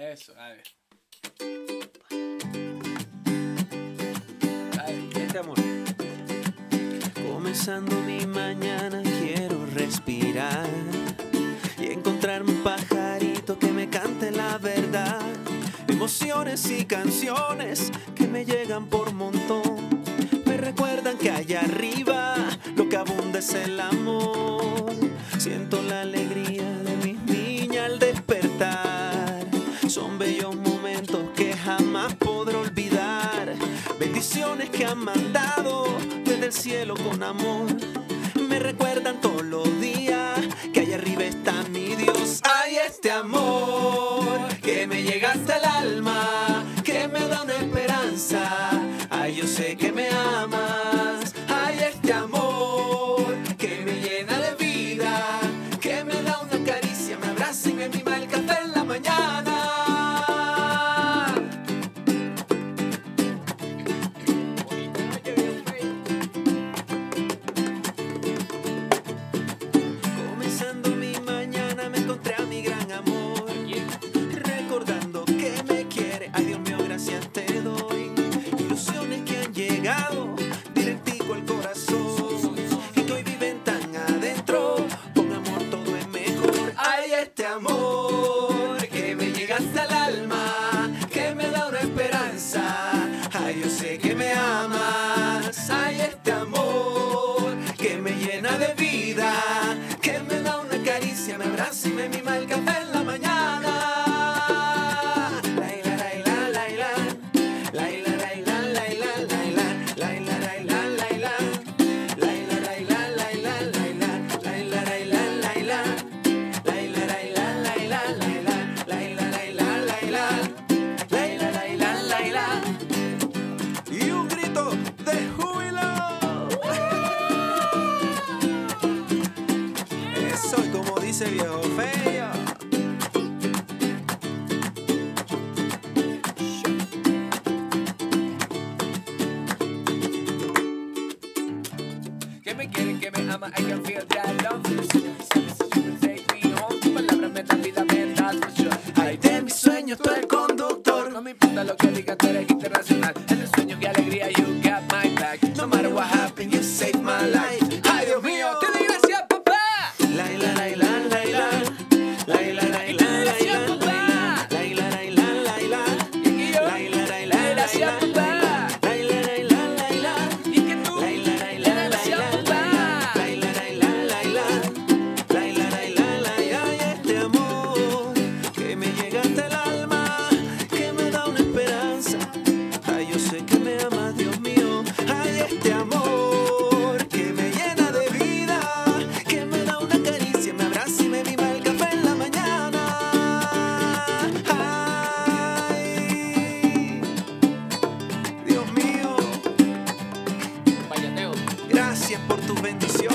Eso, dale. Dale. Este amor. Comenzando mi mañana quiero respirar y encontrarme un pajarito que me cante la verdad. Emociones y canciones que me llegan por montón. Me recuerdan que allá arriba lo que abunda es el amor. Siento la bendiciones que han mandado desde el cielo con amor. Me recuerdan todos los días que allá arriba está mi Dios. Hay este amor que me llega hasta el alma, que me da una esperanza ese viejo feo. Que me quieren, que me ama, I can feel that love. Take me me vida, me. Ay, de mis sueños, tú el conductor. No me importa lo que digas, tú eres internacional. por tus bendiciones.